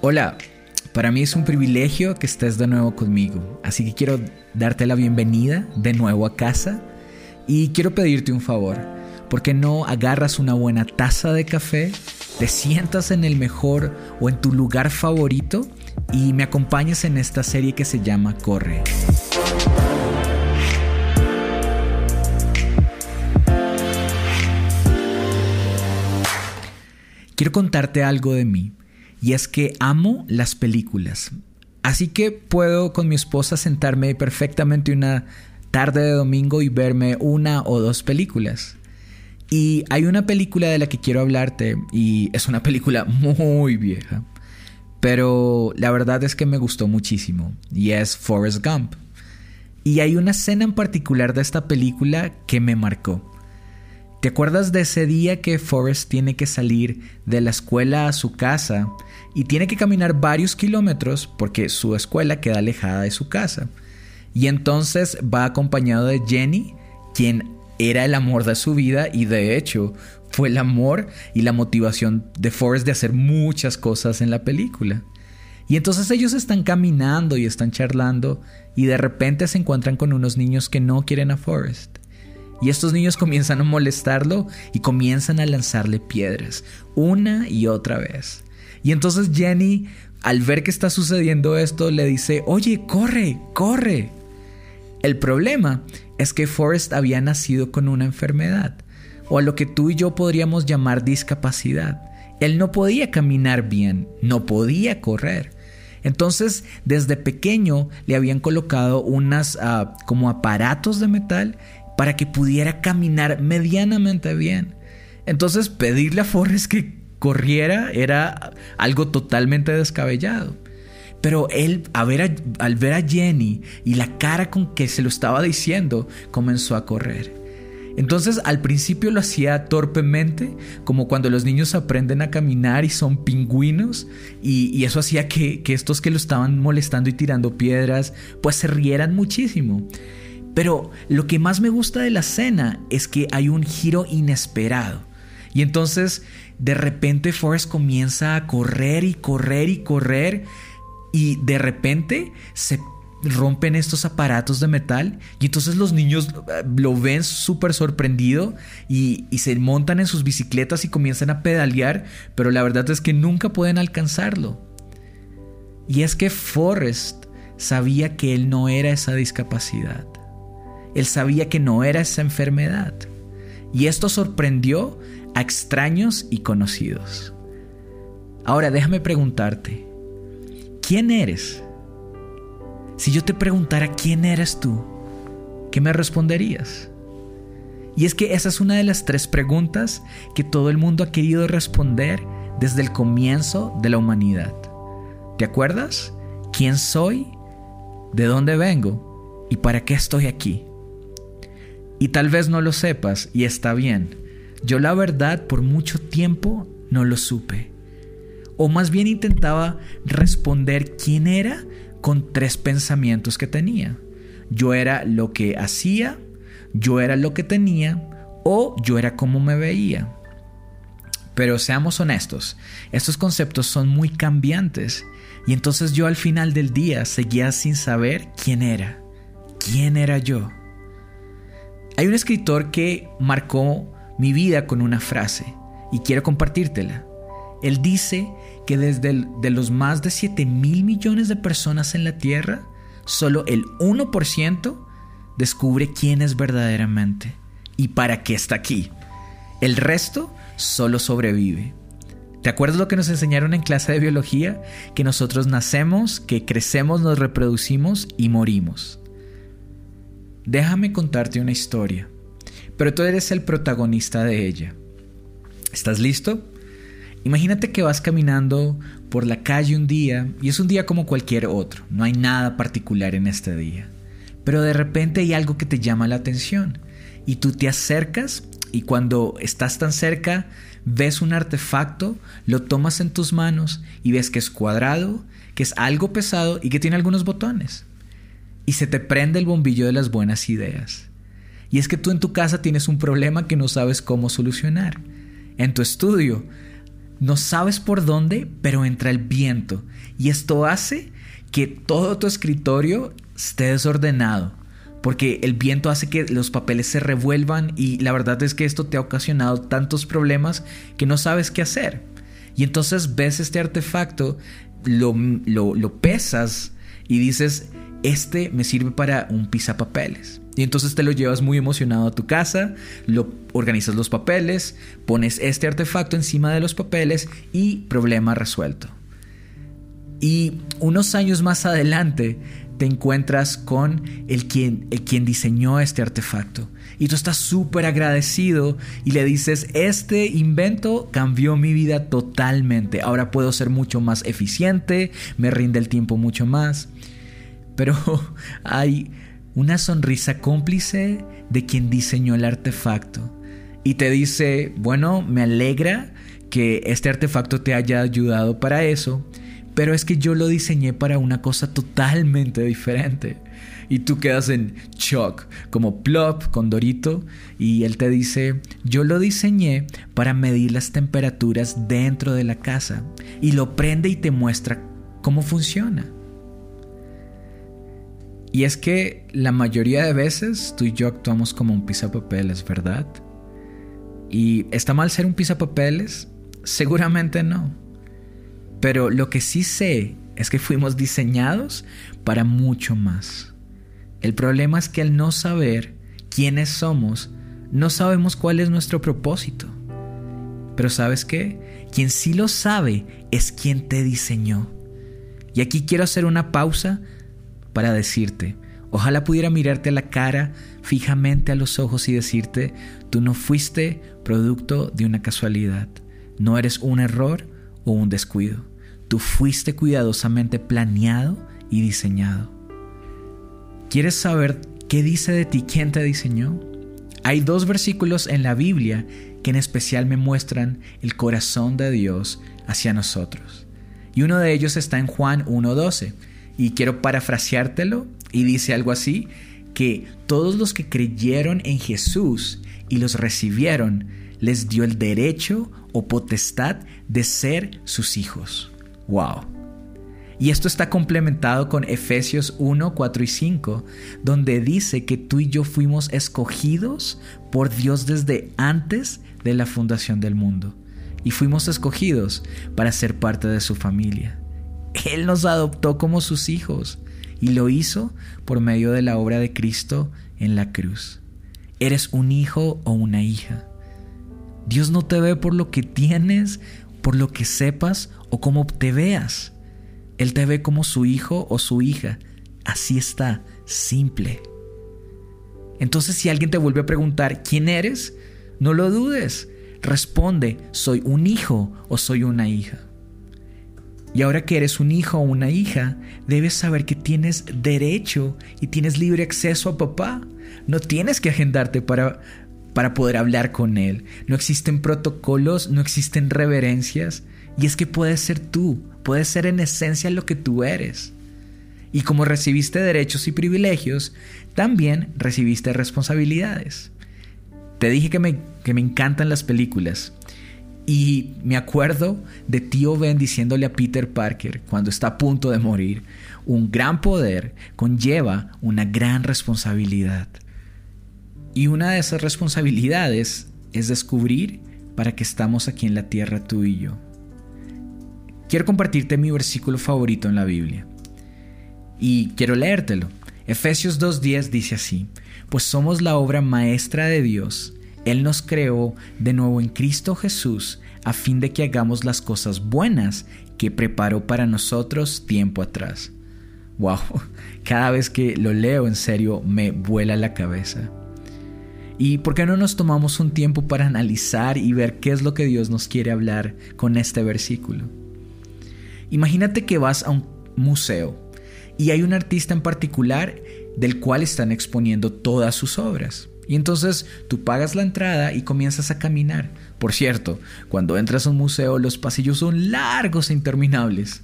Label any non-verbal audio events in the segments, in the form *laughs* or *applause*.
Hola, para mí es un privilegio que estés de nuevo conmigo, así que quiero darte la bienvenida de nuevo a casa y quiero pedirte un favor. ¿Por qué no agarras una buena taza de café, te sientas en el mejor o en tu lugar favorito y me acompañes en esta serie que se llama Corre? Quiero contarte algo de mí. Y es que amo las películas. Así que puedo con mi esposa sentarme perfectamente una tarde de domingo y verme una o dos películas. Y hay una película de la que quiero hablarte y es una película *laughs* muy vieja. Pero la verdad es que me gustó muchísimo y es Forrest Gump. Y hay una escena en particular de esta película que me marcó. ¿Te acuerdas de ese día que Forrest tiene que salir de la escuela a su casa y tiene que caminar varios kilómetros porque su escuela queda alejada de su casa? Y entonces va acompañado de Jenny, quien era el amor de su vida y de hecho fue el amor y la motivación de Forrest de hacer muchas cosas en la película. Y entonces ellos están caminando y están charlando y de repente se encuentran con unos niños que no quieren a Forrest. Y estos niños comienzan a molestarlo y comienzan a lanzarle piedras una y otra vez. Y entonces Jenny, al ver que está sucediendo esto, le dice, oye, corre, corre. El problema es que Forrest había nacido con una enfermedad, o a lo que tú y yo podríamos llamar discapacidad. Él no podía caminar bien, no podía correr. Entonces, desde pequeño le habían colocado unas ah, como aparatos de metal para que pudiera caminar medianamente bien. Entonces pedirle a Forrest que corriera era algo totalmente descabellado. Pero él, al ver a Jenny y la cara con que se lo estaba diciendo, comenzó a correr. Entonces al principio lo hacía torpemente, como cuando los niños aprenden a caminar y son pingüinos, y, eso hacía que, que estos que lo estaban molestando y tirando piedras, pues se rieran muchísimo. Pero lo que más me gusta de la escena es que hay un giro inesperado. Y entonces de repente Forrest comienza a correr y correr y correr y de repente se rompen estos aparatos de metal y entonces los niños eh, lo ven súper sorprendido y, y, se montan en sus bicicletas y comienzan a pedalear, pero la verdad es que nunca pueden alcanzarlo. Y es que Forrest sabía que él no era esa discapacidad. Él sabía que no era esa enfermedad. Y esto sorprendió a extraños y conocidos. Ahora déjame preguntarte, ¿quién eres? Si yo te preguntara quién eres tú, ¿qué me responderías? Y es que esa es una de las tres preguntas que todo el mundo ha querido responder desde el comienzo de la humanidad. ¿Te acuerdas? ¿Quién soy? ¿De dónde vengo? ¿Y para qué estoy aquí? Y tal vez no lo sepas y está bien. Yo la verdad por mucho tiempo no lo supe. O más bien intentaba responder quién era con tres pensamientos que tenía. Yo era lo que hacía, yo era lo que tenía o yo era como me veía. Pero seamos honestos, estos conceptos son muy cambiantes y entonces yo al final del día seguía sin saber quién era. ¿Quién era yo? Hay un escritor que marcó mi vida con una frase y quiero compartírtela. Él dice que desde de los más de 7 mil millones de personas en la Tierra, solo el 1% descubre quién es verdaderamente y para qué está aquí. El resto solo sobrevive. ¿Te acuerdas lo que nos enseñaron en clase de biología? Que nosotros nacemos, que crecemos, nos reproducimos y morimos déjame contarte una historia, pero tú eres el protagonista de ella. ¿Estás listo? Imagínate que vas caminando por la calle un día y es un día como cualquier otro, no hay nada particular en este día, pero de repente hay algo que te llama la atención y tú te acercas y cuando estás tan cerca ves un artefacto, lo tomas en tus manos y ves que es cuadrado, que es algo pesado y que tiene algunos botones y se te prende el bombillo de las buenas ideas. Y es que tú en tu casa tienes un problema que no sabes cómo solucionar. En tu estudio no sabes por dónde, pero entra el viento. Y esto hace que todo tu escritorio esté desordenado. Porque el viento hace que los papeles se revuelvan y la verdad es que esto te ha ocasionado tantos problemas que no sabes qué hacer. Y entonces ves este artefacto, lo, lo, pesas y dices, este me sirve para un pisapapeles. Y entonces te lo llevas muy emocionado a tu casa, lo organizas los papeles, pones este artefacto encima de los papeles y problema resuelto. Y unos años más adelante te encuentras con el quien, el quien diseñó este artefacto. Y tú estás súper agradecido y le dices, este invento cambió mi vida totalmente. Ahora puedo ser mucho más eficiente, me rinde el tiempo mucho más. Pero *laughs* hay una sonrisa cómplice de quien diseñó el artefacto. Y te dice, bueno, me alegra que este artefacto te haya ayudado para eso, pero es que yo lo diseñé para una cosa totalmente diferente. Y tú quedas en shock, como plop con Dorito, y él te dice, yo lo diseñé para medir las temperaturas dentro de la casa, y lo prende y te muestra cómo funciona. Y es que la mayoría de veces tú y yo actuamos como un pisapapeles, ¿verdad? ¿Y está mal ser un pisapapeles? Seguramente no. Pero lo que sí sé es que fuimos diseñados para mucho más. El problema es que al no saber quiénes somos, no sabemos cuál es nuestro propósito. Pero sabes qué? Quien sí lo sabe es quien te diseñó. Y aquí quiero hacer una pausa para decirte, ojalá pudiera mirarte a la cara fijamente a los ojos y decirte, tú no fuiste producto de una casualidad, no eres un error o un descuido, tú fuiste cuidadosamente planeado y diseñado. ¿Quieres saber qué dice de ti quién te diseñó? Hay dos versículos en la Biblia que en especial me muestran el corazón de Dios hacia nosotros. Y uno de ellos está en Juan 1.12 y quiero parafraseártelo y dice algo así, que todos los que creyeron en Jesús y los recibieron, les dio el derecho o potestad de ser sus hijos. ¡Wow! Y esto está complementado con Efesios 1, 4 y 5, donde dice que tú y yo fuimos escogidos por Dios desde antes de la fundación del mundo. Y fuimos escogidos para ser parte de su familia. Él nos adoptó como sus hijos y lo hizo por medio de la obra de Cristo en la cruz. Eres un hijo o una hija. Dios no te ve por lo que tienes, por lo que sepas o cómo te veas. Él te ve como su hijo o su hija. Así está, simple. Entonces si alguien te vuelve a preguntar quién eres, no lo dudes. Responde, soy un hijo o soy una hija. Y ahora que eres un hijo o una hija, debes saber que tienes derecho y tienes libre acceso a papá. No tienes que agendarte para, para poder hablar con él. No existen protocolos, no existen reverencias. Y es que puedes ser tú, puedes ser en esencia lo que tú eres. Y como recibiste derechos y privilegios, también recibiste responsabilidades. Te dije que me, que me encantan las películas. Y me acuerdo de tío Ben diciéndole a Peter Parker cuando está a punto de morir, un gran poder conlleva una gran responsabilidad. Y una de esas responsabilidades es descubrir para qué estamos aquí en la tierra tú y yo. Quiero compartirte mi versículo favorito en la Biblia. Y quiero leértelo. Efesios 2.10 dice así, pues somos la obra maestra de Dios él nos creó de nuevo en Cristo Jesús a fin de que hagamos las cosas buenas que preparó para nosotros tiempo atrás. Wow, *laughs* cada vez que lo leo en serio me vuela la cabeza. ¿Y por qué no nos tomamos un tiempo para analizar y ver qué es lo que Dios nos quiere hablar con este versículo? Imagínate que vas a un museo y hay un artista en particular del cual están exponiendo todas sus obras. Y entonces tú pagas la entrada y comienzas a caminar. Por cierto, cuando entras a un museo los pasillos son largos e interminables.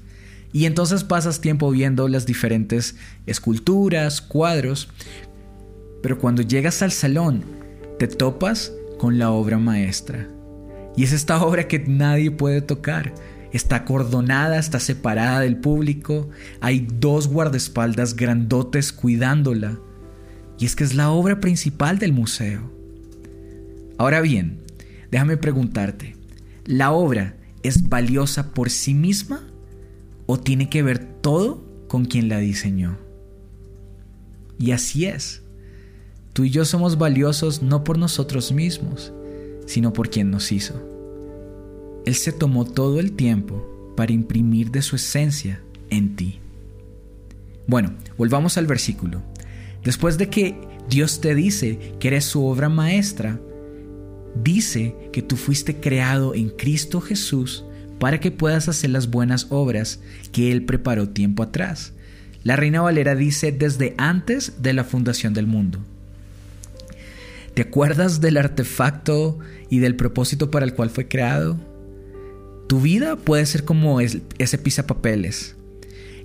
Y entonces pasas tiempo viendo las diferentes esculturas, cuadros. Pero cuando llegas al salón, te topas con la obra maestra. Y es esta obra que nadie puede tocar. Está acordonada, está separada del público. Hay dos guardaespaldas grandotes cuidándola. Y es que es la obra principal del museo. Ahora bien, déjame preguntarte, ¿la obra es valiosa por sí misma o tiene que ver todo con quien la diseñó? Y así es. Tú y yo somos valiosos no por nosotros mismos, sino por quien nos hizo. Él se tomó todo el tiempo para imprimir de su esencia en ti. Bueno, volvamos al versículo. Después de que Dios te dice que eres su obra maestra, dice que tú fuiste creado en Cristo Jesús para que puedas hacer las buenas obras que Él preparó tiempo atrás. La Reina Valera dice desde antes de la fundación del mundo. ¿Te acuerdas del artefacto y del propósito para el cual fue creado? Tu vida puede ser como ese pisapapeles.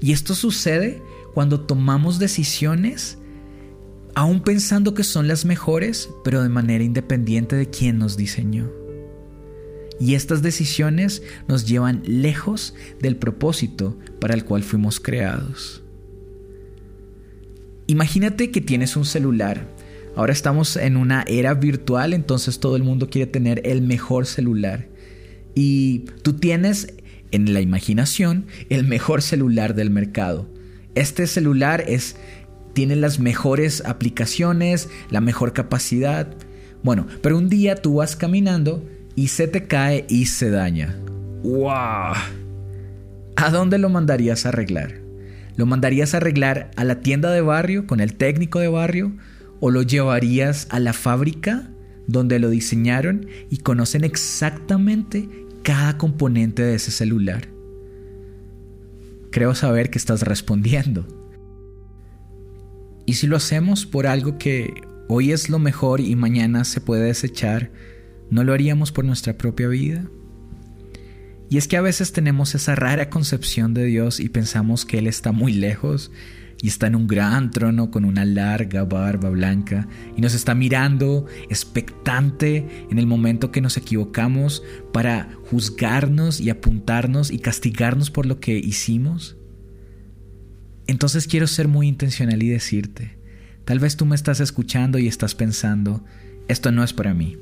Y esto sucede cuando tomamos decisiones aún pensando que son las mejores, pero de manera independiente de quien nos diseñó. Y estas decisiones nos llevan lejos del propósito para el cual fuimos creados. Imagínate que tienes un celular. Ahora estamos en una era virtual, entonces todo el mundo quiere tener el mejor celular. Y tú tienes en la imaginación el mejor celular del mercado. Este celular es tiene las mejores aplicaciones, la mejor capacidad. Bueno, pero un día tú vas caminando y se te cae y se daña. ¡Wow! ¿A dónde lo mandarías a arreglar? ¿Lo mandarías a arreglar a la tienda de barrio con el técnico de barrio? ¿O lo llevarías a la fábrica donde lo diseñaron y conocen exactamente cada componente de ese celular? Creo saber que estás respondiendo. Y si lo hacemos por algo que hoy es lo mejor y mañana se puede desechar, ¿no lo haríamos por nuestra propia vida? Y es que a veces tenemos esa rara concepción de Dios y pensamos que Él está muy lejos y está en un gran trono con una larga barba blanca y nos está mirando expectante en el momento que nos equivocamos para juzgarnos y apuntarnos y castigarnos por lo que hicimos. Entonces quiero ser muy intencional y decirte, tal vez tú me estás escuchando y estás pensando, esto no es para mí.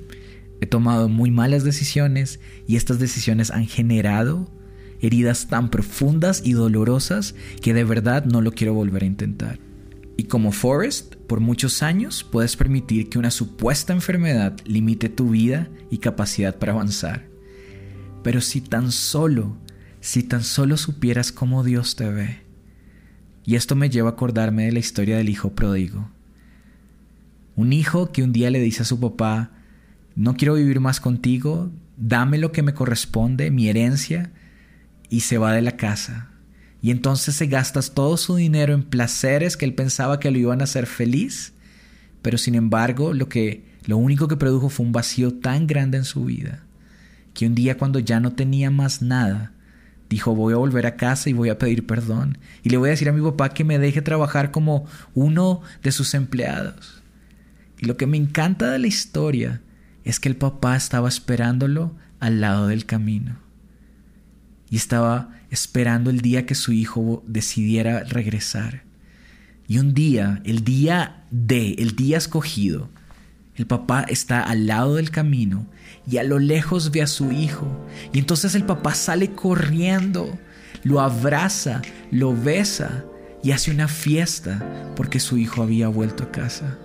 He tomado muy malas decisiones y estas decisiones han generado heridas tan profundas y dolorosas que de verdad no lo quiero volver a intentar. Y como Forrest, por muchos años puedes permitir que una supuesta enfermedad limite tu vida y capacidad para avanzar. Pero si tan solo, si tan solo supieras cómo Dios te ve, y esto me lleva a acordarme de la historia del hijo pródigo. Un hijo que un día le dice a su papá, no quiero vivir más contigo, dame lo que me corresponde, mi herencia, y se va de la casa. Y entonces se gasta todo su dinero en placeres que él pensaba que lo iban a hacer feliz, pero sin embargo lo que lo único que produjo fue un vacío tan grande en su vida, que un día cuando ya no tenía más nada, Dijo, voy a volver a casa y voy a pedir perdón. Y le voy a decir a mi papá que me deje trabajar como uno de sus empleados. Y lo que me encanta de la historia es que el papá estaba esperándolo al lado del camino. Y estaba esperando el día que su hijo decidiera regresar. Y un día, el día de, el día escogido, el papá está al lado del camino y a lo lejos ve a su hijo. Y entonces el papá sale corriendo, lo abraza, lo besa y hace una fiesta porque su hijo había vuelto a casa.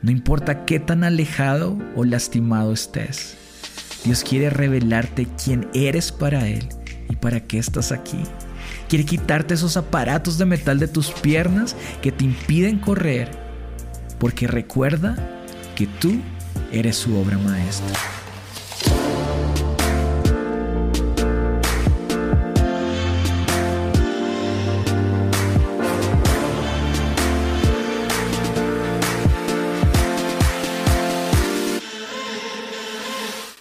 No importa qué tan alejado o lastimado estés, Dios quiere revelarte quién eres para Él y para qué estás aquí. Quiere quitarte esos aparatos de metal de tus piernas que te impiden correr, porque recuerda que tú eres su obra maestra.